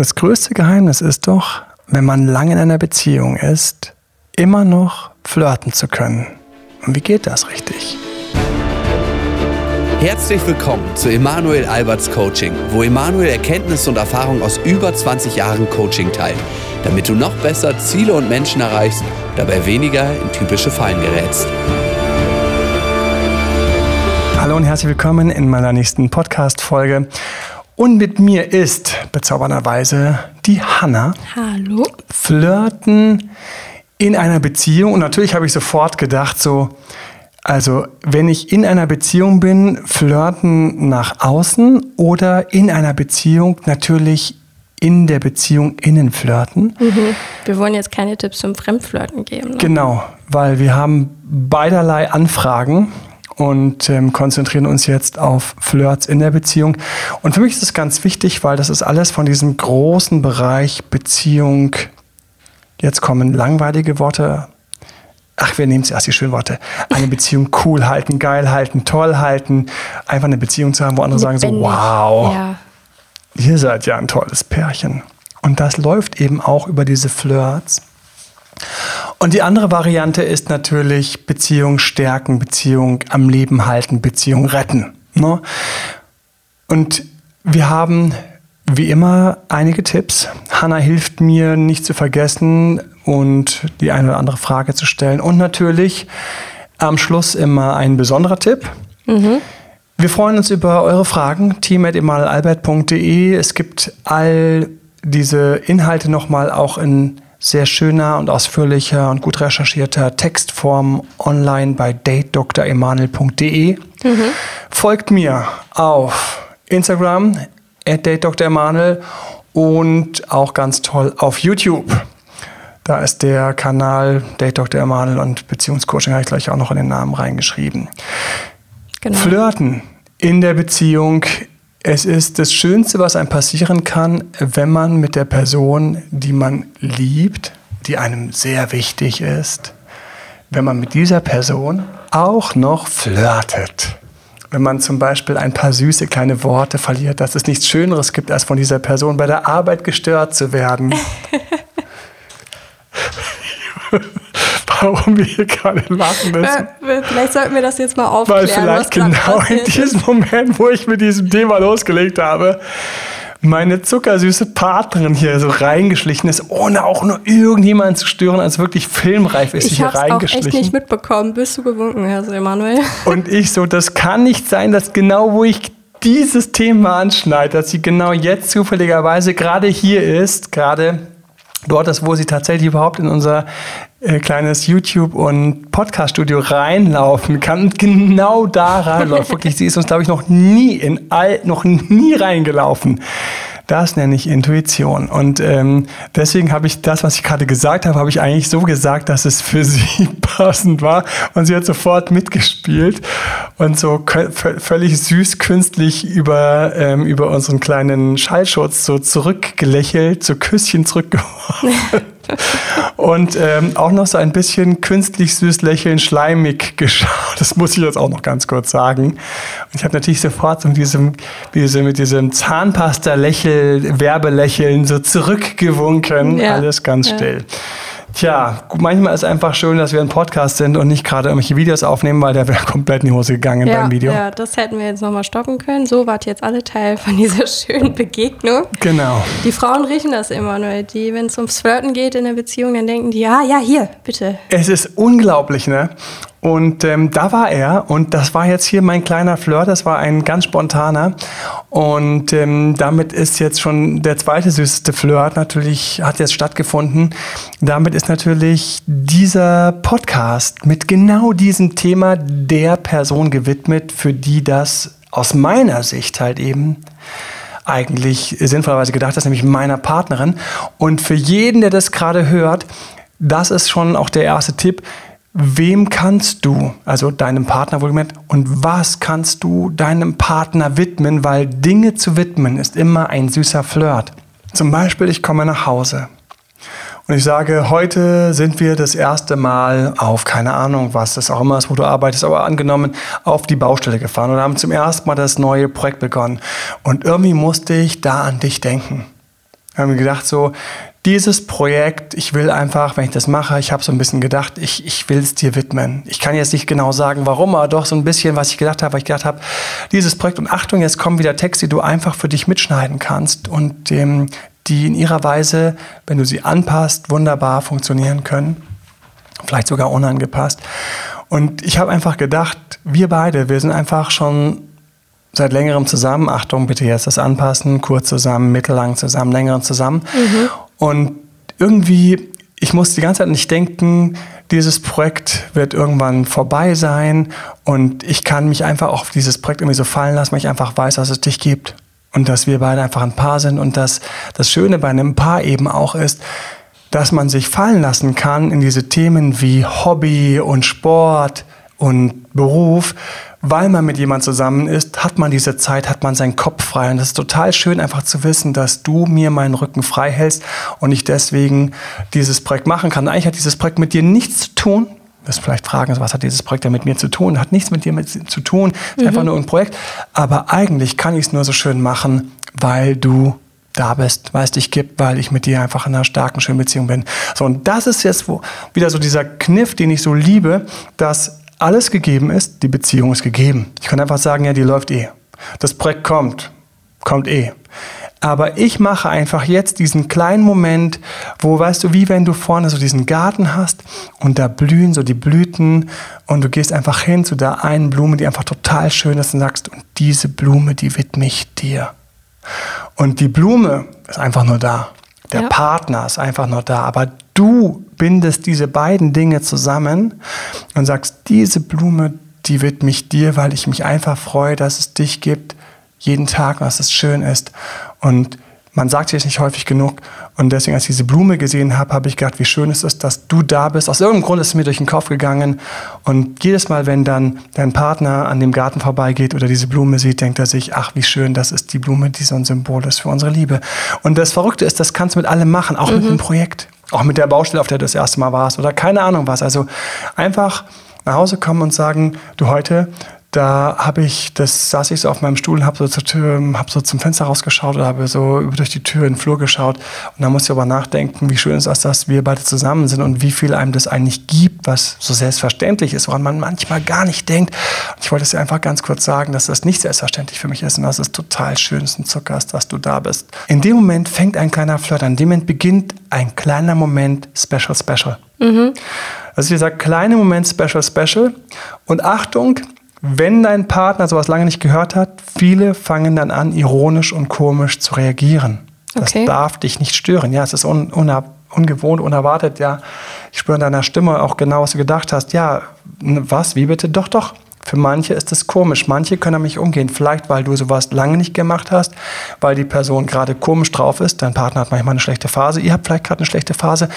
Das größte Geheimnis ist doch, wenn man lange in einer Beziehung ist, immer noch flirten zu können. Und wie geht das richtig? Herzlich willkommen zu Emanuel Alberts Coaching, wo Emanuel Erkenntnisse und Erfahrung aus über 20 Jahren Coaching teilt, damit du noch besser Ziele und Menschen erreichst, dabei weniger in typische Fallen gerätst. Hallo und herzlich willkommen in meiner nächsten Podcast-Folge. Und mit mir ist bezaubernderweise die Hanna. Hallo. Flirten in einer Beziehung. Und natürlich habe ich sofort gedacht, so, also wenn ich in einer Beziehung bin, flirten nach außen oder in einer Beziehung natürlich in der Beziehung innen flirten. Mhm. Wir wollen jetzt keine Tipps zum Fremdflirten geben. Ne? Genau, weil wir haben beiderlei Anfragen und ähm, konzentrieren uns jetzt auf Flirts in der Beziehung. Und für mich ist es ganz wichtig, weil das ist alles von diesem großen Bereich Beziehung. Jetzt kommen langweilige Worte. Ach, wir nehmen zuerst die schönen Worte. Eine Beziehung cool halten, geil halten, toll halten. Einfach eine Beziehung zu haben, wo andere Lebendig. sagen so, wow, ja. ihr seid ja ein tolles Pärchen. Und das läuft eben auch über diese Flirts. Und die andere Variante ist natürlich Beziehung stärken, Beziehung am Leben halten, Beziehung retten. Ne? Und wir haben wie immer einige Tipps. Hanna hilft mir nicht zu vergessen und die eine oder andere Frage zu stellen. Und natürlich am Schluss immer ein besonderer Tipp. Mhm. Wir freuen uns über eure Fragen. team.emalalbert.de. Es gibt all diese Inhalte nochmal auch in sehr schöner und ausführlicher und gut recherchierter Textform online bei datedremanuel.de. Mhm. Folgt mir auf Instagram at datedremanuel und auch ganz toll auf YouTube. Da ist der Kanal Date Dr. Emanuel und Beziehungscoaching, habe ich gleich auch noch in den Namen reingeschrieben. Genau. Flirten in der Beziehung es ist das Schönste, was einem passieren kann, wenn man mit der Person, die man liebt, die einem sehr wichtig ist, wenn man mit dieser Person auch noch flirtet. Wenn man zum Beispiel ein paar süße kleine Worte verliert, dass es nichts Schöneres gibt, als von dieser Person bei der Arbeit gestört zu werden. warum wir hier gerade lachen müssen. Vielleicht sollten wir das jetzt mal aufklären. Weil vielleicht genau in diesem Moment, wo ich mit diesem Thema losgelegt habe, meine zuckersüße Partnerin hier so reingeschlichen ist, ohne auch nur irgendjemanden zu stören, als wirklich filmreif ist ich sie hier reingeschlichen. Ich habe echt nicht mitbekommen. Bist du gewunken, Herr Emanuel? Und ich so, das kann nicht sein, dass genau wo ich dieses Thema anschneide, dass sie genau jetzt zufälligerweise gerade hier ist, gerade dort ist, wo sie tatsächlich überhaupt in unser äh, kleines YouTube- und Podcast-Studio reinlaufen kann. Und genau da reinläuft. Wirklich, sie ist uns, glaube ich, noch nie in all, noch nie reingelaufen. Das nenne ich Intuition. Und ähm, deswegen habe ich das, was ich gerade gesagt habe, habe ich eigentlich so gesagt, dass es für sie passend war. Und sie hat sofort mitgespielt und so völlig süß künstlich über, ähm, über unseren kleinen Schallschutz so zurückgelächelt, so Küsschen zurückgeworfen. und ähm, auch noch so ein bisschen künstlich süß lächeln, schleimig geschaut. Das muss ich jetzt auch noch ganz kurz sagen. Und ich habe natürlich sofort so mit diesem, mit diesem Zahnpasta-Lächeln, Werbelächeln so zurückgewunken. Ja. Alles ganz still. Ja. Tja, manchmal ist es einfach schön, dass wir ein Podcast sind und nicht gerade irgendwelche Videos aufnehmen, weil der wäre komplett in die Hose gegangen ja, beim Video. Ja, das hätten wir jetzt nochmal stoppen können. So wart jetzt alle Teil von dieser schönen Begegnung. Genau. Die Frauen riechen das immer nur. Die, wenn es ums Flirten geht in der Beziehung, dann denken die, ja, ja, hier, bitte. Es ist unglaublich, ne? Und ähm, da war er und das war jetzt hier mein kleiner Flirt, das war ein ganz spontaner. Und ähm, damit ist jetzt schon der zweite süßeste Flirt natürlich, hat jetzt stattgefunden. Damit ist natürlich dieser Podcast mit genau diesem Thema der Person gewidmet, für die das aus meiner Sicht halt eben eigentlich sinnvollerweise gedacht ist, nämlich meiner Partnerin. Und für jeden, der das gerade hört, das ist schon auch der erste Tipp wem kannst du, also deinem Partner wohlgemerkt, und was kannst du deinem Partner widmen, weil Dinge zu widmen ist immer ein süßer Flirt. Zum Beispiel, ich komme nach Hause und ich sage, heute sind wir das erste Mal auf, keine Ahnung, was das auch immer ist, wo du arbeitest, aber angenommen, auf die Baustelle gefahren und haben zum ersten Mal das neue Projekt begonnen. Und irgendwie musste ich da an dich denken. Wir haben gedacht, so, dieses Projekt, ich will einfach, wenn ich das mache, ich habe so ein bisschen gedacht, ich, ich will es dir widmen. Ich kann jetzt nicht genau sagen, warum, aber doch so ein bisschen, was ich gedacht habe, weil ich gedacht habe, dieses Projekt, und Achtung, jetzt kommen wieder Texte, die du einfach für dich mitschneiden kannst und ähm, die in ihrer Weise, wenn du sie anpasst, wunderbar funktionieren können. Vielleicht sogar unangepasst. Und ich habe einfach gedacht, wir beide, wir sind einfach schon seit längerem zusammen. Achtung, bitte jetzt das anpassen. Kurz zusammen, mittellang zusammen, längeren zusammen. Mhm. Und irgendwie, ich muss die ganze Zeit nicht denken, dieses Projekt wird irgendwann vorbei sein und ich kann mich einfach auf dieses Projekt irgendwie so fallen lassen, weil ich einfach weiß, dass es dich gibt und dass wir beide einfach ein Paar sind und dass das Schöne bei einem Paar eben auch ist, dass man sich fallen lassen kann in diese Themen wie Hobby und Sport und Beruf, weil man mit jemand zusammen ist, hat man diese Zeit, hat man seinen Kopf frei. Und das ist total schön, einfach zu wissen, dass du mir meinen Rücken frei hältst und ich deswegen dieses Projekt machen kann. Eigentlich hat dieses Projekt mit dir nichts zu tun. Du wirst vielleicht fragen, was hat dieses Projekt denn mit mir zu tun? Hat nichts mit dir mit zu tun, ist mhm. einfach nur ein Projekt. Aber eigentlich kann ich es nur so schön machen, weil du da bist, weil es dich gibt, weil ich mit dir einfach in einer starken, schönen Beziehung bin. So, und das ist jetzt wo, wieder so dieser Kniff, den ich so liebe, dass alles gegeben ist, die Beziehung ist gegeben. Ich kann einfach sagen, ja, die läuft eh. Das Projekt kommt, kommt eh. Aber ich mache einfach jetzt diesen kleinen Moment, wo, weißt du, wie wenn du vorne so diesen Garten hast und da blühen so die Blüten und du gehst einfach hin zu der einen Blume, die einfach total schön ist und sagst, und diese Blume, die widme ich dir. Und die Blume ist einfach nur da. Der ja. Partner ist einfach nur da. Aber du bindest diese beiden Dinge zusammen und sagst, diese Blume, die widme ich dir, weil ich mich einfach freue, dass es dich gibt, jeden Tag, dass es schön ist. Und man sagt es nicht häufig genug. Und deswegen, als ich diese Blume gesehen habe, habe ich gedacht, wie schön es ist, dass du da bist. Aus irgendeinem Grund ist es mir durch den Kopf gegangen. Und jedes Mal, wenn dann dein Partner an dem Garten vorbeigeht oder diese Blume sieht, denkt er sich, ach, wie schön, das ist die Blume, die so ein Symbol ist für unsere Liebe. Und das Verrückte ist, das kannst du mit allem machen, auch mhm. mit dem Projekt. Auch mit der Baustelle, auf der du das erste Mal warst oder keine Ahnung was. Also einfach nach Hause kommen und sagen, du heute da habe ich, das saß ich so auf meinem Stuhl und habe so zur Tür, habe so zum Fenster rausgeschaut oder habe so durch die Tür in den Flur geschaut. Und da muss ich aber nachdenken, wie schön es ist, dass wir beide zusammen sind und wie viel einem das eigentlich gibt, was so selbstverständlich ist, woran man manchmal gar nicht denkt. Und ich wollte es dir einfach ganz kurz sagen, dass das nicht selbstverständlich für mich ist und dass es total schön ist und Zucker ist, dass du da bist. In dem Moment fängt ein kleiner Flirt an. In dem Moment beginnt ein kleiner Moment Special Special. Mhm. Also wie gesagt, kleiner Moment Special Special. Und Achtung, wenn dein Partner sowas lange nicht gehört hat, viele fangen dann an, ironisch und komisch zu reagieren. Das okay. darf dich nicht stören. Ja, es ist un, ungewohnt, unerwartet. Ja, ich spüre in deiner Stimme auch genau, was du gedacht hast. Ja, was? Wie bitte? Doch, doch. Für manche ist es komisch. Manche können damit umgehen. Vielleicht, weil du sowas lange nicht gemacht hast, weil die Person gerade komisch drauf ist. Dein Partner hat manchmal eine schlechte Phase. Ihr habt vielleicht gerade eine schlechte Phase.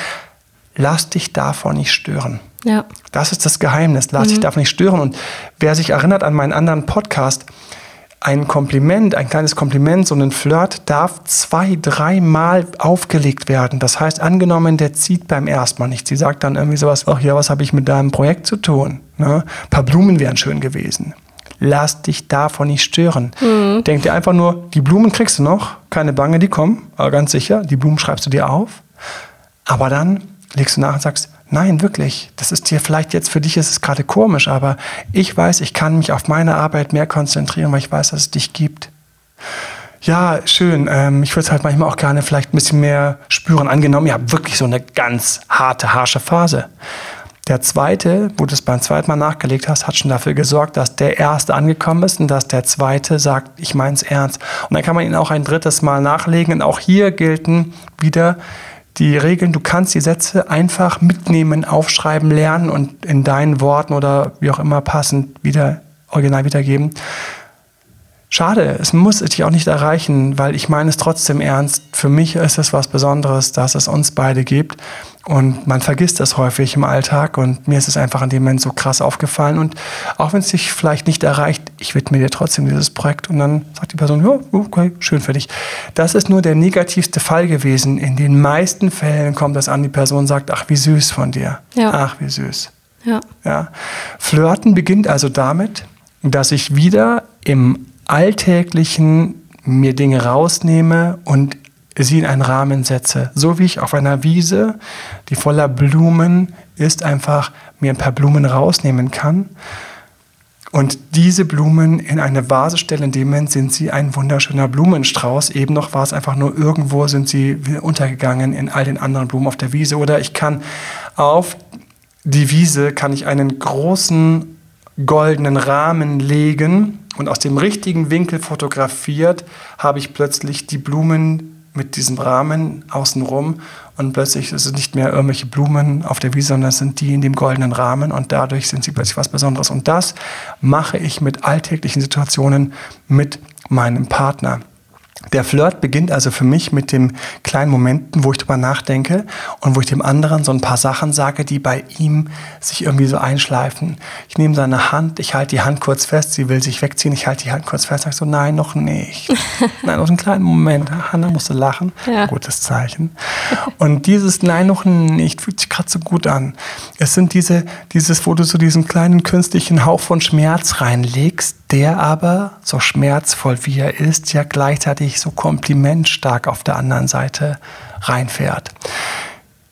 Lass dich davon nicht stören. Ja. Das ist das Geheimnis. Lass mhm. dich davon nicht stören. Und wer sich erinnert an meinen anderen Podcast, ein Kompliment, ein kleines Kompliment, so ein Flirt darf zwei, dreimal aufgelegt werden. Das heißt, angenommen, der zieht beim ersten Mal nicht. Sie sagt dann irgendwie sowas, ach ja, was habe ich mit deinem Projekt zu tun? Ne? Ein paar Blumen wären schön gewesen. Lass dich davon nicht stören. Mhm. Denk dir einfach nur, die Blumen kriegst du noch, keine Bange, die kommen, aber ganz sicher, die Blumen schreibst du dir auf. Aber dann legst du nach und sagst, nein, wirklich, das ist dir vielleicht jetzt für dich ist es gerade komisch, aber ich weiß, ich kann mich auf meine Arbeit mehr konzentrieren, weil ich weiß, dass es dich gibt. Ja, schön. Ähm, ich würde es halt manchmal auch gerne vielleicht ein bisschen mehr spüren. Angenommen, ihr habt wirklich so eine ganz harte, harsche Phase. Der zweite, wo du es beim zweiten Mal nachgelegt hast, hat schon dafür gesorgt, dass der erste angekommen ist und dass der zweite sagt, ich meine es ernst. Und dann kann man ihn auch ein drittes Mal nachlegen. Und auch hier gelten wieder die Regeln, du kannst die Sätze einfach mitnehmen, aufschreiben, lernen und in deinen Worten oder wie auch immer passend wieder original wiedergeben. Schade, es muss dich auch nicht erreichen, weil ich meine es trotzdem ernst. Für mich ist es was Besonderes, dass es uns beide gibt. Und man vergisst das häufig im Alltag. Und mir ist es einfach in dem Moment so krass aufgefallen. Und auch wenn es dich vielleicht nicht erreicht, ich widme dir trotzdem dieses Projekt. Und dann sagt die Person, ja, okay, schön für dich. Das ist nur der negativste Fall gewesen. In den meisten Fällen kommt das an, die Person sagt, ach, wie süß von dir. Ja. Ach, wie süß. Ja. ja. Flirten beginnt also damit, dass ich wieder im alltäglichen mir Dinge rausnehme und sie in einen Rahmen setze. So wie ich auf einer Wiese, die voller Blumen ist, einfach mir ein paar Blumen rausnehmen kann und diese Blumen in eine Vase stelle. In dem Moment sind sie ein wunderschöner Blumenstrauß. Eben noch war es einfach nur irgendwo, sind sie untergegangen in all den anderen Blumen auf der Wiese. Oder ich kann auf die Wiese, kann ich einen großen goldenen Rahmen legen und aus dem richtigen Winkel fotografiert habe ich plötzlich die Blumen mit diesem Rahmen außenrum und plötzlich ist es nicht mehr irgendwelche Blumen auf der Wiese, sondern es sind die in dem goldenen Rahmen und dadurch sind sie plötzlich was Besonderes. Und das mache ich mit alltäglichen Situationen mit meinem Partner. Der Flirt beginnt also für mich mit den kleinen Momenten, wo ich drüber nachdenke und wo ich dem anderen so ein paar Sachen sage, die bei ihm sich irgendwie so einschleifen. Ich nehme seine Hand, ich halte die Hand kurz fest, sie will sich wegziehen, ich halte die Hand kurz fest, sage so, nein, noch nicht. nein, noch einen kleinen Moment. Hanna musste lachen. Ja. Gutes Zeichen. Und dieses Nein, noch nicht fühlt sich gerade so gut an. Es sind diese, dieses, wo du so diesen kleinen künstlichen Hauch von Schmerz reinlegst, der aber, so schmerzvoll wie er ist, ja gleichzeitig so komplimentstark auf der anderen Seite reinfährt.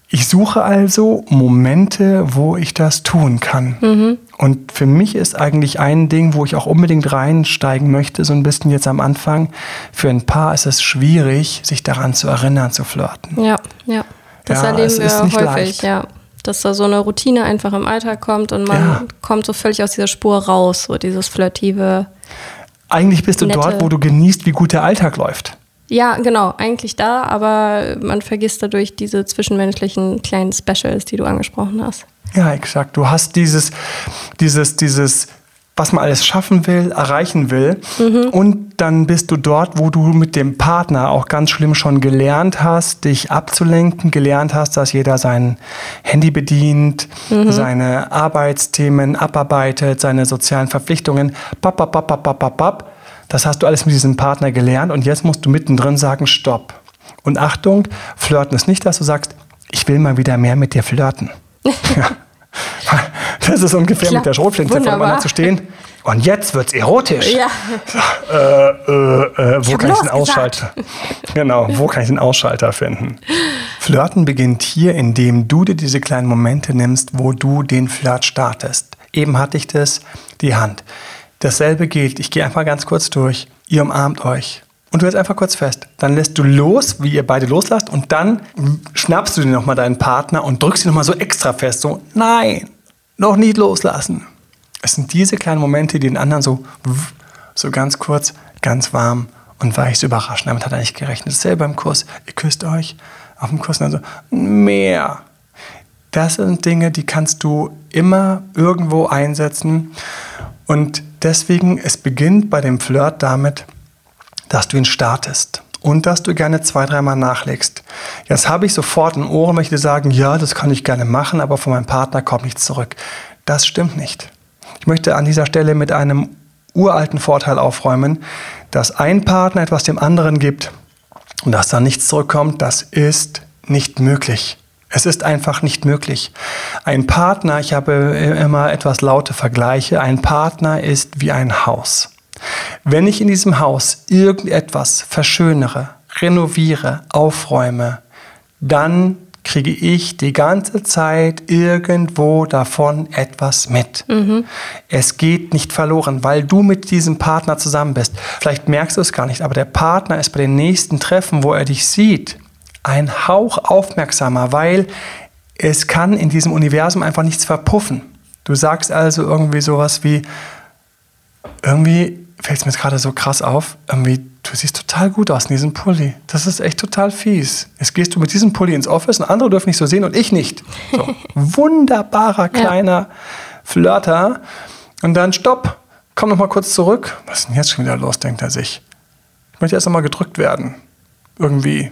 Ich suche also Momente, wo ich das tun kann. Mhm. Und für mich ist eigentlich ein Ding, wo ich auch unbedingt reinsteigen möchte, so ein bisschen jetzt am Anfang. Für ein Paar ist es schwierig, sich daran zu erinnern, zu flirten. Ja, ja. Das ja, erleben wir häufig, leicht. ja dass da so eine Routine einfach im Alltag kommt und man ja. kommt so völlig aus dieser Spur raus, so dieses flirtive. Eigentlich bist du nette. dort, wo du genießt, wie gut der Alltag läuft. Ja, genau, eigentlich da, aber man vergisst dadurch diese zwischenmenschlichen kleinen Specials, die du angesprochen hast. Ja, exakt. Du hast dieses, dieses, dieses was man alles schaffen will, erreichen will. Mhm. Und dann bist du dort, wo du mit dem Partner auch ganz schlimm schon gelernt hast, dich abzulenken, gelernt hast, dass jeder sein Handy bedient, mhm. seine Arbeitsthemen abarbeitet, seine sozialen Verpflichtungen. Bap, bap, bap, bap, bap, bap. Das hast du alles mit diesem Partner gelernt und jetzt musst du mittendrin sagen, stopp. Und Achtung, flirten ist nicht, dass du sagst, ich will mal wieder mehr mit dir flirten. ja. Das ist ungefähr Klar. mit der Schrotflinte voneinander zu stehen. Und jetzt wird es erotisch. Ja. Äh, äh, äh, wo kann ich den Ausschalter? genau, wo kann ich den Ausschalter finden? Flirten beginnt hier, indem du dir diese kleinen Momente nimmst, wo du den Flirt startest. Eben hatte ich das, die Hand. Dasselbe gilt. Ich gehe einfach ganz kurz durch. Ihr umarmt euch. Und du hältst einfach kurz fest. Dann lässt du los, wie ihr beide loslasst, und dann schnappst du dir nochmal deinen Partner und drückst ihn nochmal so extra fest. So, nein, noch nicht loslassen. Es sind diese kleinen Momente, die den anderen so, so ganz kurz, ganz warm und weich so überraschen. Damit hat er nicht gerechnet. Selber im Kurs. Ihr küsst euch auf dem Kurs und dann so, mehr. Das sind Dinge, die kannst du immer irgendwo einsetzen. Und deswegen, es beginnt bei dem Flirt damit, dass du ihn startest und dass du gerne zwei, dreimal nachlegst. Jetzt habe ich sofort ein Ohr, möchte sagen, ja, das kann ich gerne machen, aber von meinem Partner kommt nichts zurück. Das stimmt nicht. Ich möchte an dieser Stelle mit einem uralten Vorteil aufräumen, dass ein Partner etwas dem anderen gibt und dass da nichts zurückkommt, das ist nicht möglich. Es ist einfach nicht möglich. Ein Partner, ich habe immer etwas laute Vergleiche, ein Partner ist wie ein Haus. Wenn ich in diesem Haus irgendetwas verschönere, renoviere, aufräume, dann kriege ich die ganze Zeit irgendwo davon etwas mit. Mhm. Es geht nicht verloren, weil du mit diesem Partner zusammen bist. Vielleicht merkst du es gar nicht, aber der Partner ist bei den nächsten Treffen, wo er dich sieht, ein Hauch aufmerksamer, weil es kann in diesem Universum einfach nichts verpuffen. Du sagst also irgendwie sowas wie, irgendwie fällt es mir gerade so krass auf, irgendwie, du siehst total gut aus in diesem Pulli. Das ist echt total fies. Jetzt gehst du mit diesem Pulli ins Office und andere dürfen nicht so sehen und ich nicht. So, wunderbarer kleiner ja. Flirter. Und dann stopp, komm noch mal kurz zurück. Was ist denn jetzt schon wieder los, denkt er sich. Ich möchte erst noch mal gedrückt werden. Irgendwie.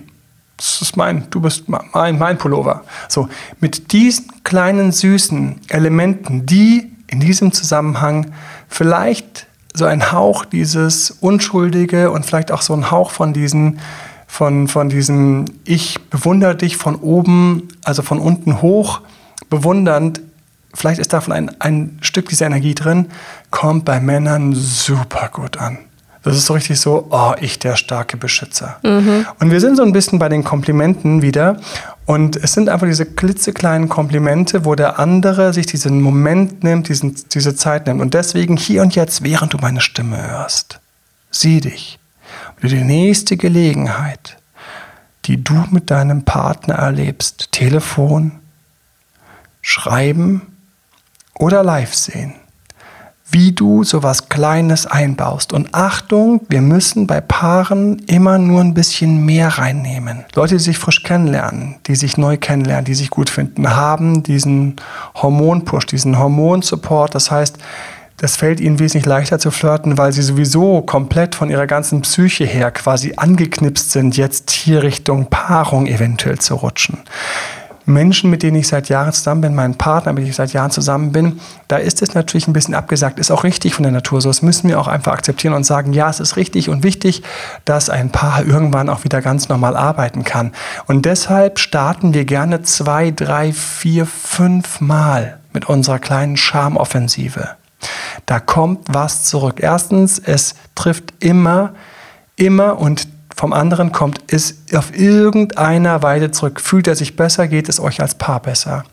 Das ist mein, du bist mein, mein Pullover. So, mit diesen kleinen süßen Elementen, die in diesem Zusammenhang vielleicht so ein Hauch dieses Unschuldige und vielleicht auch so ein Hauch von diesen, von, von diesem Ich bewundere dich von oben, also von unten hoch, bewundernd, vielleicht ist davon ein, ein Stück dieser Energie drin, kommt bei Männern super gut an. Das ist so richtig so, oh, ich der starke Beschützer. Mhm. Und wir sind so ein bisschen bei den Komplimenten wieder. Und es sind einfach diese klitzekleinen Komplimente, wo der andere sich diesen Moment nimmt, diesen, diese Zeit nimmt. Und deswegen hier und jetzt, während du meine Stimme hörst, sieh dich. Für die nächste Gelegenheit, die du mit deinem Partner erlebst, Telefon, Schreiben oder live sehen wie du sowas Kleines einbaust. Und Achtung, wir müssen bei Paaren immer nur ein bisschen mehr reinnehmen. Leute, die sich frisch kennenlernen, die sich neu kennenlernen, die sich gut finden, haben diesen Hormonpush, diesen Hormonsupport. Das heißt, das fällt ihnen wesentlich leichter zu flirten, weil sie sowieso komplett von ihrer ganzen Psyche her quasi angeknipst sind, jetzt hier Richtung Paarung eventuell zu rutschen. Menschen, mit denen ich seit Jahren zusammen bin, meinen Partner, mit dem ich seit Jahren zusammen bin, da ist es natürlich ein bisschen abgesagt. Ist auch richtig von der Natur so. Das müssen wir auch einfach akzeptieren und sagen, ja, es ist richtig und wichtig, dass ein Paar irgendwann auch wieder ganz normal arbeiten kann. Und deshalb starten wir gerne zwei, drei, vier, fünf Mal mit unserer kleinen Charmoffensive. Da kommt was zurück. Erstens, es trifft immer, immer und vom anderen kommt, ist auf irgendeiner Weise zurück. Fühlt er sich besser, geht es euch als Paar besser.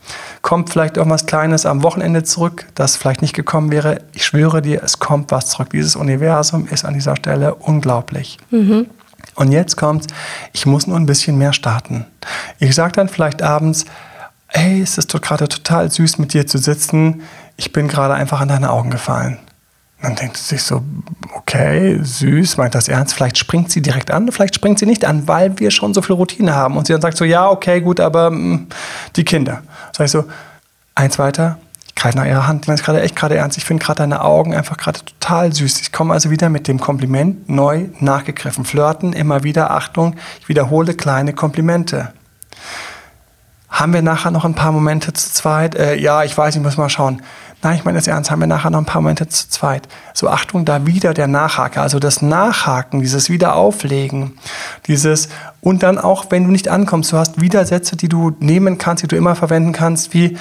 Kommt vielleicht irgendwas Kleines am Wochenende zurück, das vielleicht nicht gekommen wäre. Ich schwöre dir, es kommt was zurück. Dieses Universum ist an dieser Stelle unglaublich. Mhm. Und jetzt kommt, ich muss nur ein bisschen mehr starten. Ich sage dann vielleicht abends, hey, es ist gerade total süß mit dir zu sitzen. Ich bin gerade einfach an deine Augen gefallen. Dann denkt sie sich so, okay, süß, meint das ernst? Vielleicht springt sie direkt an, vielleicht springt sie nicht an, weil wir schon so viel Routine haben. Und sie dann sagt so, ja, okay, gut, aber mh, mm, die Kinder. Sag ich so, eins weiter, ich greife nach ihrer Hand, ich meine es gerade echt gerade ernst. Ich finde gerade deine Augen einfach gerade total süß. Ich komme also wieder mit dem Kompliment neu nachgegriffen. Flirten, immer wieder, Achtung, ich wiederhole kleine Komplimente. Haben wir nachher noch ein paar Momente zu zweit? Äh, ja, ich weiß, ich muss mal schauen. Nein, ich meine das ernst, haben wir nachher noch ein paar Momente zu zweit. So, Achtung, da wieder der Nachhaker, also das Nachhaken, dieses Wiederauflegen, dieses, und dann auch, wenn du nicht ankommst, du hast Widersätze, die du nehmen kannst, die du immer verwenden kannst, wie,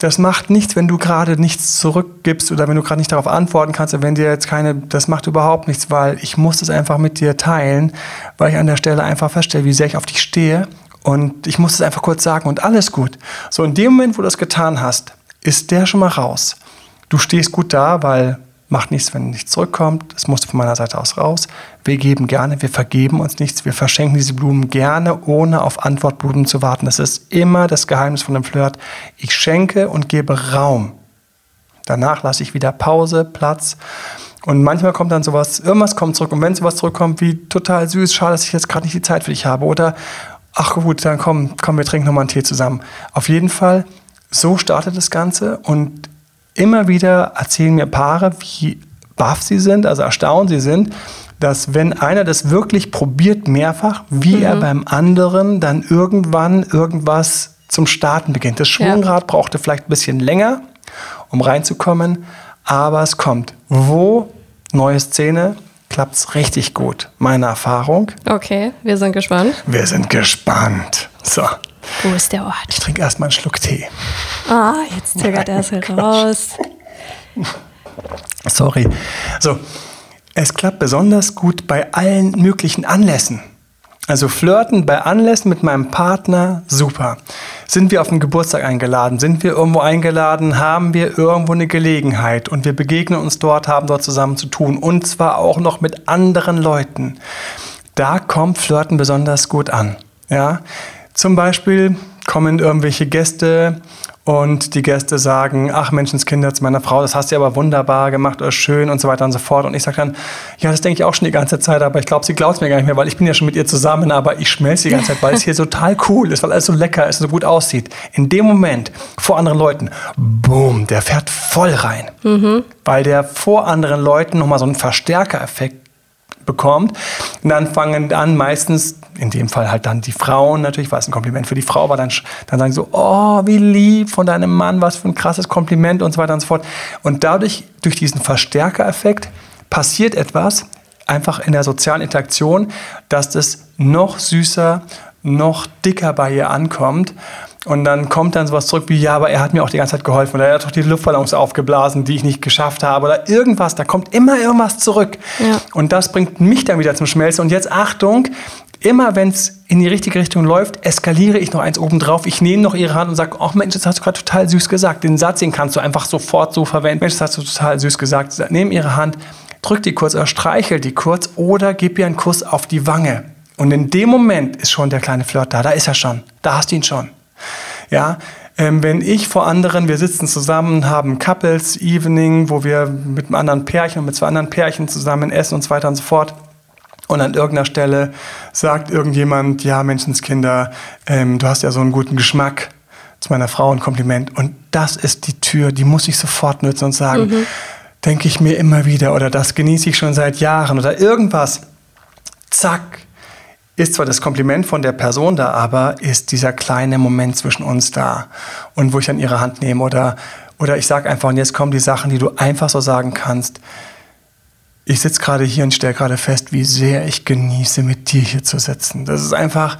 das macht nichts, wenn du gerade nichts zurückgibst oder wenn du gerade nicht darauf antworten kannst, wenn dir jetzt keine, das macht überhaupt nichts, weil ich muss es einfach mit dir teilen, weil ich an der Stelle einfach feststelle, wie sehr ich auf dich stehe und ich muss es einfach kurz sagen und alles gut. So in dem Moment, wo du das getan hast, ist der schon mal raus. Du stehst gut da, weil macht nichts, wenn nichts zurückkommt. Es musste von meiner Seite aus raus. Wir geben gerne, wir vergeben uns nichts, wir verschenken diese Blumen gerne, ohne auf Antwortblumen zu warten. Das ist immer das Geheimnis von dem Flirt. Ich schenke und gebe Raum. Danach lasse ich wieder Pause, Platz. Und manchmal kommt dann sowas, irgendwas kommt zurück. Und wenn sowas zurückkommt, wie total süß, schade, dass ich jetzt gerade nicht die Zeit für dich habe. Oder, ach gut, dann komm, komm, wir trinken nochmal einen Tee zusammen. Auf jeden Fall so startet das Ganze und immer wieder erzählen mir Paare, wie baff sie sind, also erstaunt sie sind, dass wenn einer das wirklich probiert mehrfach, wie mhm. er beim anderen dann irgendwann irgendwas zum Starten beginnt. Das Schwungrad ja. brauchte vielleicht ein bisschen länger, um reinzukommen, aber es kommt. Wo? Neue Szene, klappt es richtig gut. Meine Erfahrung. Okay, wir sind gespannt. Wir sind gespannt. So. Wo ist der Ort? Ich trinke erstmal einen Schluck Tee. Ah, jetzt zögert er es heraus. Sorry. So, es klappt besonders gut bei allen möglichen Anlässen. Also flirten bei Anlässen mit meinem Partner, super. Sind wir auf den Geburtstag eingeladen? Sind wir irgendwo eingeladen? Haben wir irgendwo eine Gelegenheit? Und wir begegnen uns dort, haben dort zusammen zu tun. Und zwar auch noch mit anderen Leuten. Da kommt Flirten besonders gut an. Ja, zum Beispiel kommen irgendwelche Gäste und die Gäste sagen, ach Menschenskinder zu meiner Frau, das hast du aber wunderbar gemacht oder schön und so weiter und so fort. Und ich sage dann, ja, das denke ich auch schon die ganze Zeit, aber ich glaube, sie glaubt es mir gar nicht mehr, weil ich bin ja schon mit ihr zusammen, aber ich schmelze die ganze Zeit, weil es hier total cool ist, weil alles so lecker ist und so gut aussieht. In dem Moment vor anderen Leuten, boom, der fährt voll rein. Mhm. Weil der vor anderen Leuten nochmal so einen Verstärkereffekt bekommt. Und dann fangen an meistens, in dem Fall halt dann die Frauen natürlich, weil es ein Kompliment für die Frau war, dann, dann sagen sie so, oh, wie lieb von deinem Mann, was für ein krasses Kompliment und so weiter und so fort. Und dadurch, durch diesen Verstärkereffekt, passiert etwas, einfach in der sozialen Interaktion, dass das noch süßer, noch dicker bei ihr ankommt. Und dann kommt dann sowas zurück wie, ja, aber er hat mir auch die ganze Zeit geholfen oder er hat doch die Luftballons aufgeblasen, die ich nicht geschafft habe oder irgendwas. Da kommt immer irgendwas zurück. Ja. Und das bringt mich dann wieder zum Schmelzen. Und jetzt Achtung, immer wenn es in die richtige Richtung läuft, eskaliere ich noch eins obendrauf. Ich nehme noch ihre Hand und sage, ach Mensch, das hast du gerade total süß gesagt. Den Satz, den kannst du einfach sofort so verwenden. Mensch, das hast du total süß gesagt. Nimm ihre Hand, drück die kurz oder streichel die kurz oder gib ihr einen Kuss auf die Wange. Und in dem Moment ist schon der kleine Flirt da. Da ist er schon. Da hast du ihn schon. Ja, ähm, wenn ich vor anderen, wir sitzen zusammen, haben Couples Evening, wo wir mit einem anderen Pärchen und mit zwei anderen Pärchen zusammen essen und so weiter und so fort. Und an irgendeiner Stelle sagt irgendjemand, ja, Menschenskinder, ähm, du hast ja so einen guten Geschmack zu meiner Frau ein Kompliment. Und das ist die Tür, die muss ich sofort nutzen und sagen, mhm. denke ich mir immer wieder oder das genieße ich schon seit Jahren oder irgendwas. Zack, ist zwar das Kompliment von der Person da, aber ist dieser kleine Moment zwischen uns da und wo ich dann ihre Hand nehme oder, oder ich sage einfach, und jetzt kommen die Sachen, die du einfach so sagen kannst. Ich sitze gerade hier und stelle gerade fest, wie sehr ich genieße, mit dir hier zu sitzen. Das ist einfach,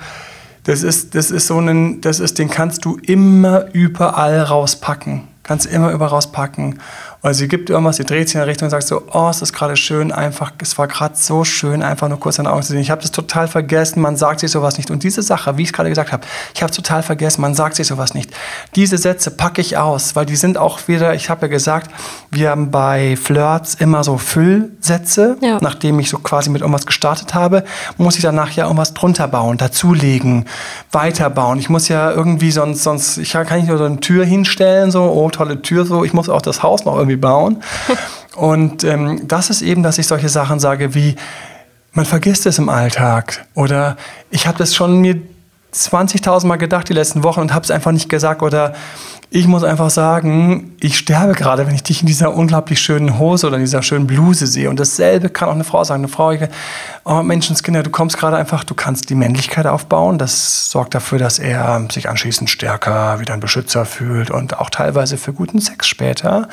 das ist, das ist so ein, das ist, den kannst du immer überall rauspacken. Kannst immer überall rauspacken. Weil sie gibt irgendwas, sie dreht sich in der Richtung und sagt so, oh, es ist gerade schön, einfach, es war gerade so schön, einfach nur kurz in den Augen zu sehen. Ich habe das total vergessen, man sagt sich sowas nicht. Und diese Sache, wie ich es gerade gesagt habe, ich habe es total vergessen, man sagt sich sowas nicht. Diese Sätze packe ich aus, weil die sind auch wieder, ich habe ja gesagt, wir haben bei Flirts immer so Füllsätze. Ja. Nachdem ich so quasi mit irgendwas gestartet habe, muss ich danach ja irgendwas drunter bauen, dazulegen, weiterbauen. Ich muss ja irgendwie sonst, sonst, ich kann nicht nur so eine Tür hinstellen, so, oh, tolle Tür, so, ich muss auch das Haus noch irgendwie irgendwie bauen. Und ähm, das ist eben, dass ich solche Sachen sage wie, man vergisst es im Alltag. Oder ich habe das schon mir 20.000 Mal gedacht die letzten Wochen und habe es einfach nicht gesagt. Oder ich muss einfach sagen, ich sterbe gerade, wenn ich dich in dieser unglaublich schönen Hose oder in dieser schönen Bluse sehe. Und dasselbe kann auch eine Frau sagen. Eine Frau, oh Menschenskinder, du kommst gerade einfach, du kannst die Männlichkeit aufbauen. Das sorgt dafür, dass er sich anschließend stärker wie ein Beschützer fühlt und auch teilweise für guten Sex später.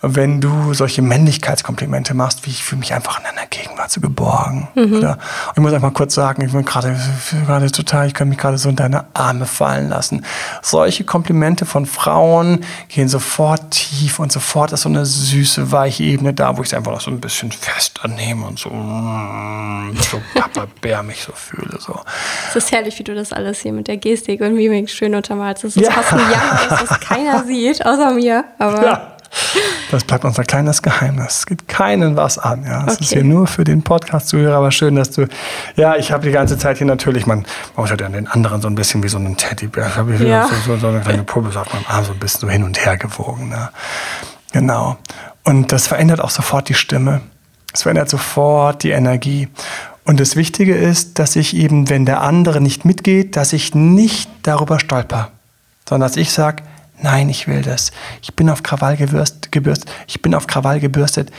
Wenn du solche Männlichkeitskomplimente machst, wie ich fühle mich einfach in deiner Gegenwart so geborgen. Mhm. Oder ich muss einfach kurz sagen, ich bin gerade, gerade total, ich kann mich gerade so in deine Arme fallen lassen. Solche Komplimente von Frauen gehen sofort tief und sofort ist so eine süße, weiche Ebene da, wo ich es einfach noch so ein bisschen fester nehme und so, mm, so Papa Bär mich so fühle. So. Es ist herrlich, wie du das alles hier mit der Gestik und Mimik schön untermalst. Es ist ja. fast ein Jahr, dass das keiner sieht, außer mir. Aber ja. Das bleibt unser kleines Geheimnis. Es geht keinen was an. Ja. Das okay. ist hier nur für den Podcast-Zuhörer, aber schön, dass du. Ja, ich habe die ganze Zeit hier natürlich, man, muss ja den anderen so ein bisschen wie so einen Teddybär. Ich habe ja. so, so, eine kleine Puppe auf meinem Arm so ein bisschen so hin und her gewogen. Ne? Genau. Und das verändert auch sofort die Stimme. Es verändert sofort die Energie. Und das Wichtige ist, dass ich eben, wenn der andere nicht mitgeht, dass ich nicht darüber stolper, sondern dass ich sage, Nein, ich will das. Ich bin auf Krawall gebürstet. Ich bin auf Krawall gebürstet.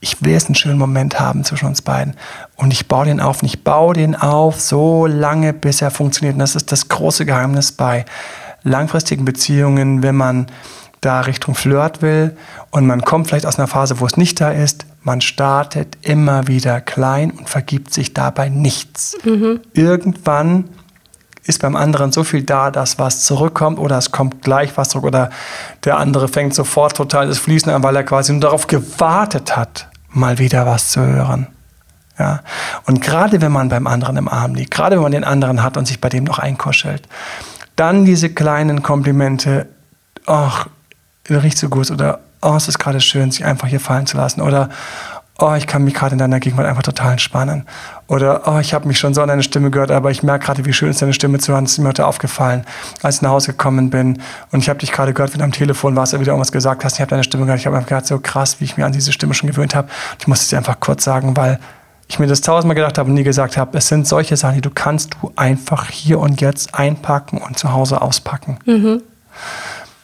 Ich will jetzt einen schönen Moment haben zwischen uns beiden. Und ich baue den auf. Und ich baue den auf so lange, bis er funktioniert. Und das ist das große Geheimnis bei langfristigen Beziehungen, wenn man da Richtung Flirt will und man kommt vielleicht aus einer Phase, wo es nicht da ist. Man startet immer wieder klein und vergibt sich dabei nichts. Mhm. Irgendwann ist beim anderen so viel da, dass was zurückkommt oder es kommt gleich was zurück oder der andere fängt sofort total das Fließen an, weil er quasi nur darauf gewartet hat, mal wieder was zu hören. Ja? Und gerade wenn man beim anderen im Arm liegt, gerade wenn man den anderen hat und sich bei dem noch einkuschelt, dann diese kleinen Komplimente, ach, riecht so gut oder oh, es ist gerade schön, sich einfach hier fallen zu lassen oder oh, ich kann mich gerade in deiner Gegenwart einfach total entspannen. Oder, oh, ich habe mich schon so an deine Stimme gehört, aber ich merke gerade, wie schön ist deine Stimme zu hören. Das ist mir heute aufgefallen, als ich nach Hause gekommen bin. Und ich habe dich gerade gehört, wenn du am Telefon warst, oder wieder irgendwas gesagt hast. Ich habe deine Stimme gehört. Ich habe einfach gedacht, so krass, wie ich mir an diese Stimme schon gewöhnt habe. Ich muss es dir einfach kurz sagen, weil ich mir das tausendmal gedacht habe und nie gesagt habe. Es sind solche Sachen, die du kannst du einfach hier und jetzt einpacken und zu Hause auspacken. Mhm.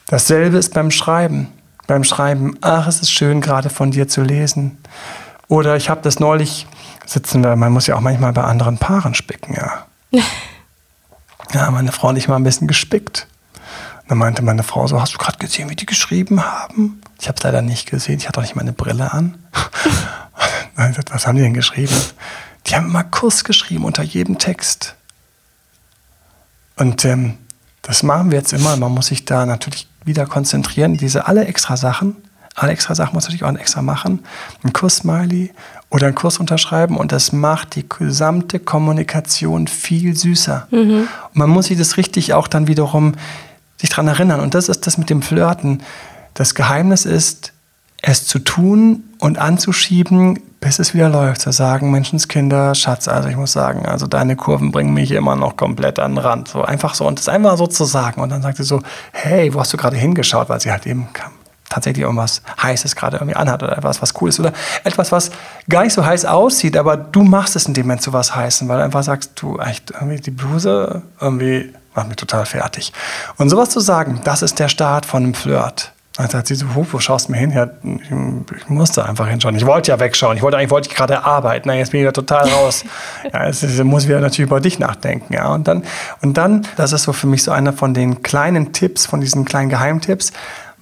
Dasselbe ist beim Schreiben. Beim Schreiben, ach, es ist schön, gerade von dir zu lesen. Oder ich habe das neulich, sitzen da, man muss ja auch manchmal bei anderen Paaren spicken, ja. ja, meine Frau und ich mal ein bisschen gespickt. Und dann meinte meine Frau so, hast du gerade gesehen, wie die geschrieben haben? Ich habe es leider nicht gesehen, ich hatte auch nicht meine Brille an. Was haben die denn geschrieben? Die haben immer Kuss geschrieben unter jedem Text. Und ähm, das machen wir jetzt immer. Man muss sich da natürlich wieder konzentrieren. Diese alle extra Sachen, alle extra Sachen muss natürlich auch extra machen. Ein Kuss-Smiley oder einen Kurs unterschreiben und das macht die gesamte Kommunikation viel süßer. Mhm. Und man muss sich das richtig auch dann wiederum sich daran erinnern. Und das ist das mit dem Flirten. Das Geheimnis ist, es zu tun und anzuschieben, bis es wieder läuft. Zu sagen, Menschenskinder, Schatz, also ich muss sagen, also deine Kurven bringen mich immer noch komplett an den Rand. So einfach so und das einfach so zu sagen. Und dann sagt sie so, hey, wo hast du gerade hingeschaut? Weil sie halt eben kam tatsächlich irgendwas Heißes gerade irgendwie anhat oder etwas, was cool ist oder etwas, was gar nicht so heiß aussieht, aber du machst es in dem Moment zu was Heißen, weil du einfach sagst, du echt irgendwie die Bluse irgendwie macht mich total fertig. Und sowas zu sagen, das ist der Start von einem Flirt. Dann sagt sie so, wo schaust du mir hin? Ja, ich musste einfach hinschauen. Ich wollte ja wegschauen. Ich wollte eigentlich wollte ich gerade arbeiten. Na, jetzt bin ich wieder total raus. ja, jetzt, jetzt muss ich wieder natürlich über dich nachdenken. Ja, und dann, und dann, das ist so für mich so einer von den kleinen Tipps, von diesen kleinen Geheimtipps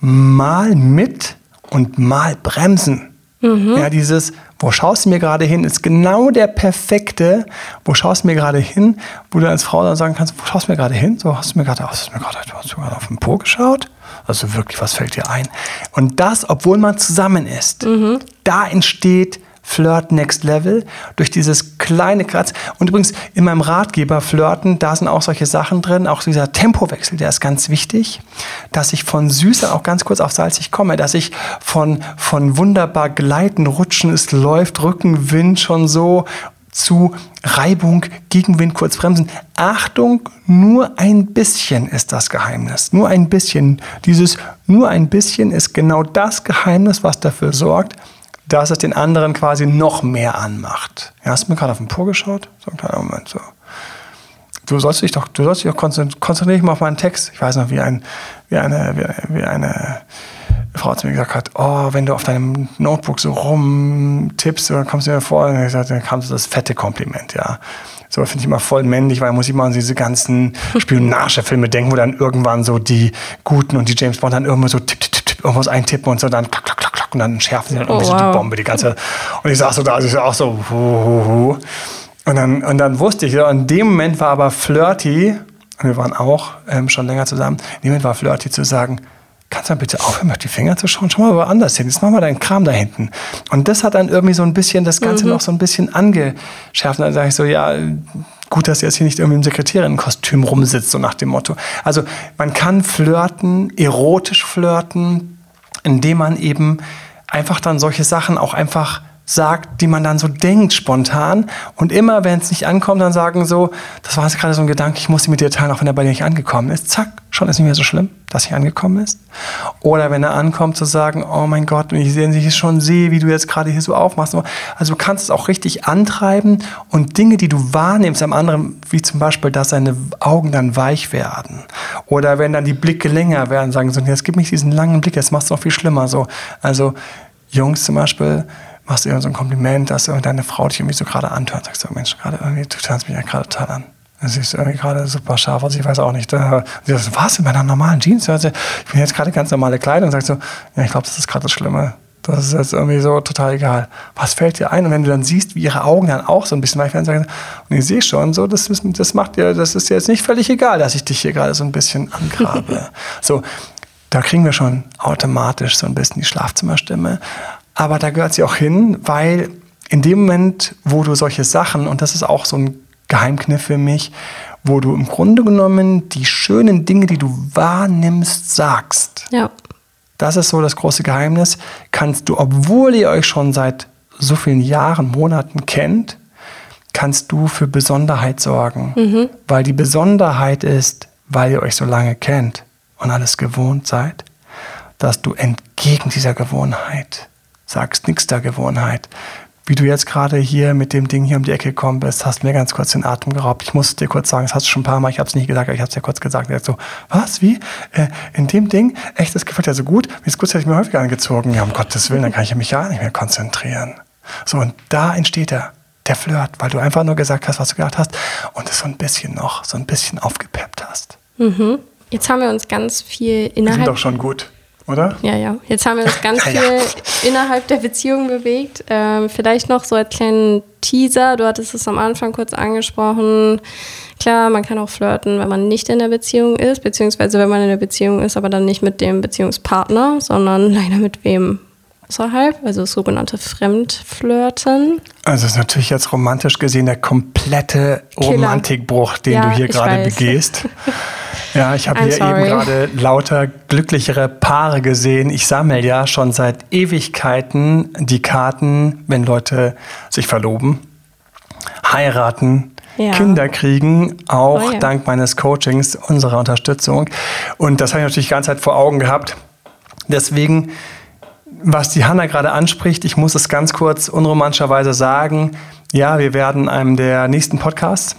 mal mit und mal bremsen. Mhm. Ja, dieses, wo schaust du mir gerade hin, ist genau der perfekte, wo schaust du mir gerade hin, wo du als Frau dann sagen kannst, wo schaust du mir gerade hin? So, hast du mir gerade, hast du mir gerade, hast du gerade auf den Po geschaut? Also wirklich, was fällt dir ein? Und das, obwohl man zusammen ist, mhm. da entsteht Flirt Next Level durch dieses kleine Kratz. Und übrigens in meinem Ratgeber Flirten, da sind auch solche Sachen drin, auch dieser Tempowechsel, der ist ganz wichtig, dass ich von Süße auch ganz kurz auf salzig komme, dass ich von, von wunderbar gleiten, rutschen, es läuft, Rückenwind schon so zu Reibung, Gegenwind, kurz bremsen. Achtung, nur ein bisschen ist das Geheimnis. Nur ein bisschen. Dieses nur ein bisschen ist genau das Geheimnis, was dafür sorgt, dass es den anderen quasi noch mehr anmacht. Ja, hast du mir gerade auf den Po geschaut? So ein kleiner Moment so. Du sollst dich doch, du sollst dich doch konzentrieren, konzentriere dich mal auf meinen Text. Ich weiß noch, wie, ein, wie, eine, wie, wie eine Frau zu mir gesagt hat, oh, wenn du auf deinem Notebook so rumtippst, dann kommst du mir vor, und gesagt, dann kam so das fette Kompliment, ja. So finde ich immer voll männlich, weil muss ich mal an diese ganzen Spionagefilme denken, wo dann irgendwann so die Guten und die James Bond dann irgendwo so tipp, tipp, tipp irgendwas eintippen und so dann klack, klack, klack, klack und dann schärfen sie dann oh, irgendwie wow. so die Bombe die ganze Zeit. Und ich saß so da, also ich auch so, hu, hu, hu. Und dann, und dann wusste ich, in dem Moment war aber Flirty, wir waren auch ähm, schon länger zusammen, in dem Moment war Flirty zu sagen, kannst du mal bitte aufhören, auf die Finger zu schauen? Schau mal woanders hin. Jetzt mach mal deinen Kram da hinten. Und das hat dann irgendwie so ein bisschen das Ganze mhm. noch so ein bisschen angeschärft. Und dann sage ich so, ja, gut, dass ihr jetzt hier nicht irgendwie im Sekretärinnenkostüm rumsitzt, so nach dem Motto. Also man kann flirten, erotisch flirten, indem man eben einfach dann solche Sachen auch einfach sagt, die man dann so denkt spontan. Und immer, wenn es nicht ankommt, dann sagen so, das war jetzt gerade so ein Gedanke, ich muss ihn mit dir teilen, auch wenn er bei dir nicht angekommen ist. Zack, schon ist nicht mehr so schlimm, dass er angekommen ist. Oder wenn er ankommt, zu sagen, oh mein Gott, wenn ich sich schon sehe, wie du jetzt gerade hier so aufmachst. Also du kannst es auch richtig antreiben und Dinge, die du wahrnimmst am anderen, wie zum Beispiel, dass seine Augen dann weich werden. Oder wenn dann die Blicke länger werden, sagen so, jetzt gib mich diesen langen Blick, jetzt machst du noch viel schlimmer. So. Also Jungs zum Beispiel, machst du irgendwie so ein Kompliment, dass deine Frau dich irgendwie so gerade antört. Sagst du, Mensch, gerade irgendwie, du tönst mich ja gerade total an. Sie ist irgendwie gerade super scharf, also ich weiß auch nicht. sie sagt, was, in meiner normalen Jeans? Also, ich bin jetzt gerade ganz normale Kleidung. Und sagt so, ja, ich glaube, das ist gerade das Schlimme. Das ist jetzt irgendwie so total egal. Was fällt dir ein? Und wenn du dann siehst, wie ihre Augen dann auch so ein bisschen weich werden, sagen, und ich sehe schon, so, das, das macht dir, das ist jetzt nicht völlig egal, dass ich dich hier gerade so ein bisschen angrabe. so, da kriegen wir schon automatisch so ein bisschen die Schlafzimmerstimme. Aber da gehört sie auch hin, weil in dem Moment, wo du solche Sachen, und das ist auch so ein Geheimkniff für mich, wo du im Grunde genommen die schönen Dinge, die du wahrnimmst, sagst. Ja. Das ist so das große Geheimnis. Kannst du, obwohl ihr euch schon seit so vielen Jahren, Monaten kennt, kannst du für Besonderheit sorgen. Mhm. Weil die Besonderheit ist, weil ihr euch so lange kennt und alles gewohnt seid, dass du entgegen dieser Gewohnheit sagst nichts der Gewohnheit. Wie du jetzt gerade hier mit dem Ding hier um die Ecke gekommen bist, hast mir ganz kurz den Atem geraubt. Ich muss dir kurz sagen, das hast du schon ein paar Mal, ich habe es nicht gesagt, aber ich habe es dir kurz gesagt. Er so, was, wie? Äh, in dem Ding? Echt, das gefällt dir so gut? Wie ist gut, hätte ich mir häufiger angezogen. Ja, um Gottes Willen, dann kann ich mich ja nicht mehr konzentrieren. So, und da entsteht er, der Flirt, weil du einfach nur gesagt hast, was du gedacht hast und es so ein bisschen noch, so ein bisschen aufgepeppt hast. Mhm. Jetzt haben wir uns ganz viel innerhalb... Wir sind doch schon gut. Oder? Ja, ja. Jetzt haben wir uns ganz viel ja. innerhalb der Beziehung bewegt. Ähm, vielleicht noch so als kleinen Teaser. Du hattest es am Anfang kurz angesprochen. Klar, man kann auch flirten, wenn man nicht in der Beziehung ist, beziehungsweise wenn man in der Beziehung ist, aber dann nicht mit dem Beziehungspartner, sondern leider mit wem außerhalb, also das sogenannte Fremdflirten. Also ist natürlich jetzt romantisch gesehen der komplette Killer. Romantikbruch, den ja, du hier gerade begehst. Ja, ich habe hier sorry. eben gerade lauter glücklichere Paare gesehen. Ich sammle ja schon seit Ewigkeiten die Karten, wenn Leute sich verloben, heiraten, ja. Kinder kriegen, auch oh ja. dank meines Coachings, unserer Unterstützung. Und das habe ich natürlich die ganze Zeit vor Augen gehabt. Deswegen, was die Hanna gerade anspricht, ich muss es ganz kurz unromantischerweise sagen. Ja, wir werden einem der nächsten Podcasts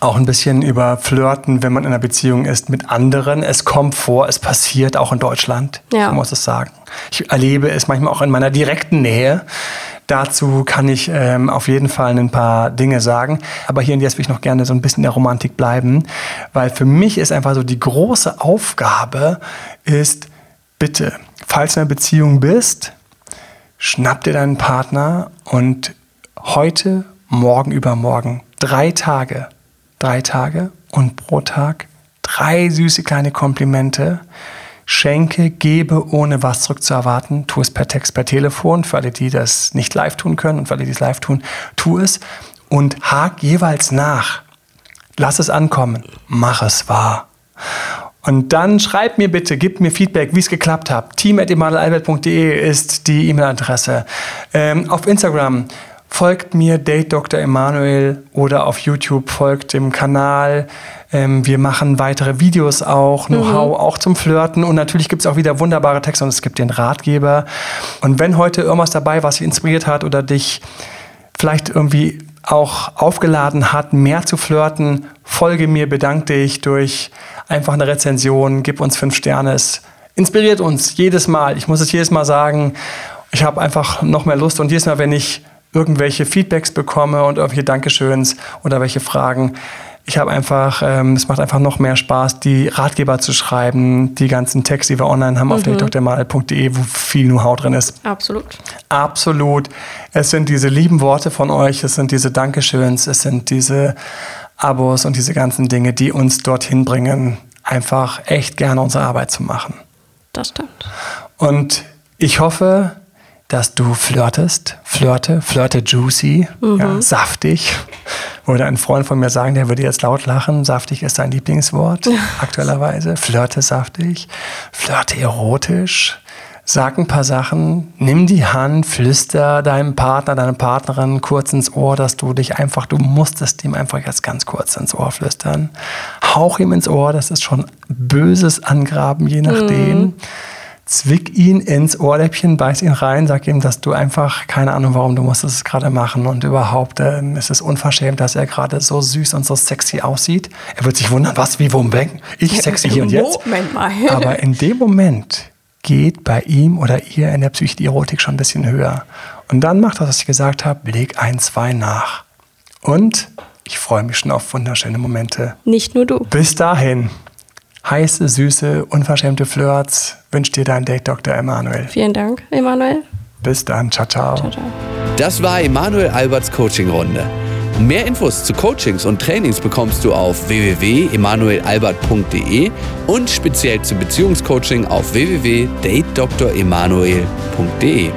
auch ein bisschen über Flirten, wenn man in einer Beziehung ist mit anderen. Es kommt vor, es passiert auch in Deutschland, ja. ich muss es sagen. Ich erlebe es manchmal auch in meiner direkten Nähe. Dazu kann ich ähm, auf jeden Fall ein paar Dinge sagen. Aber hier und jetzt will ich noch gerne so ein bisschen in der Romantik bleiben, weil für mich ist einfach so die große Aufgabe ist, bitte, falls du in einer Beziehung bist, schnapp dir deinen Partner und heute, morgen, übermorgen, drei Tage drei Tage und pro Tag drei süße kleine Komplimente. Schenke, gebe, ohne was zurückzuerwarten. Tu es per Text, per Telefon. Für alle, die das nicht live tun können und für alle, die es live tun, tu es. Und hak jeweils nach. Lass es ankommen. Mach es wahr. Und dann schreib mir bitte, gib mir Feedback, wie es geklappt hat. team.emanuelalbert.de ist die E-Mail-Adresse. Ähm, auf Instagram folgt mir Date Dr. Emanuel oder auf YouTube folgt dem Kanal. Ähm, wir machen weitere Videos auch, Know-how mhm. auch zum Flirten und natürlich gibt es auch wieder wunderbare Texte und es gibt den Ratgeber. Und wenn heute irgendwas dabei, was dich inspiriert hat oder dich vielleicht irgendwie auch aufgeladen hat, mehr zu flirten, folge mir, bedanke dich durch einfach eine Rezension, gib uns fünf Sterne. Es inspiriert uns jedes Mal. Ich muss es jedes Mal sagen. Ich habe einfach noch mehr Lust und jedes Mal, wenn ich irgendwelche Feedbacks bekomme und irgendwelche Dankeschöns oder welche Fragen. Ich habe einfach, ähm, es macht einfach noch mehr Spaß, die Ratgeber zu schreiben, die ganzen Texte, die wir online haben mhm. auf dateokdermal.de, wo viel Know-how drin ist. Absolut. Absolut. Es sind diese lieben Worte von euch, es sind diese Dankeschöns, es sind diese Abos und diese ganzen Dinge, die uns dorthin bringen, einfach echt gerne unsere Arbeit zu machen. Das stimmt. Und ich hoffe, dass du flirtest, flirte, flirte juicy, mhm. ja, saftig. Würde ein Freund von mir sagen, der würde jetzt laut lachen. Saftig ist sein Lieblingswort aktuellerweise. Flirte saftig, flirte erotisch. Sag ein paar Sachen, nimm die Hand, flüster deinem Partner, deiner Partnerin kurz ins Ohr, dass du dich einfach, du musstest ihm einfach jetzt ganz kurz ins Ohr flüstern. Hauch ihm ins Ohr, das ist schon böses Angraben, je nachdem. Mhm zwick ihn ins Ohrläppchen, beiß ihn rein, sag ihm, dass du einfach, keine Ahnung warum, du musst es gerade machen und überhaupt ähm, es ist unverschämt, dass er gerade so süß und so sexy aussieht. Er wird sich wundern, was, wie, wo, bang, ich sexy hier und jetzt. Moment mal. Aber in dem Moment geht bei ihm oder ihr in der Psyche die Erotik schon ein bisschen höher. Und dann macht das, was ich gesagt habe, leg ein, zwei nach. Und ich freue mich schon auf wunderschöne Momente. Nicht nur du. Bis dahin heiße, süße, unverschämte Flirts wünscht dir dein Date Dr. Emanuel. Vielen Dank, Emanuel. Bis dann. Ciao, ciao. ciao, ciao. Das war Emanuel Alberts Coaching-Runde. Mehr Infos zu Coachings und Trainings bekommst du auf www.emanuelalbert.de und speziell zum Beziehungscoaching auf www.datedremanuel.de.